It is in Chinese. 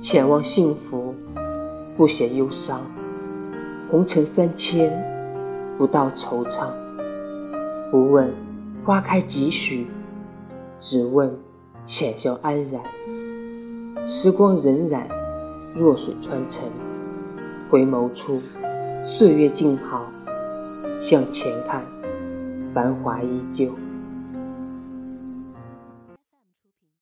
浅望幸福，不嫌忧伤，红尘三千，不到惆怅，不问花开几许，只问浅笑安然，时光荏苒，弱水穿城，回眸处，岁月静好，向前看，繁华依旧。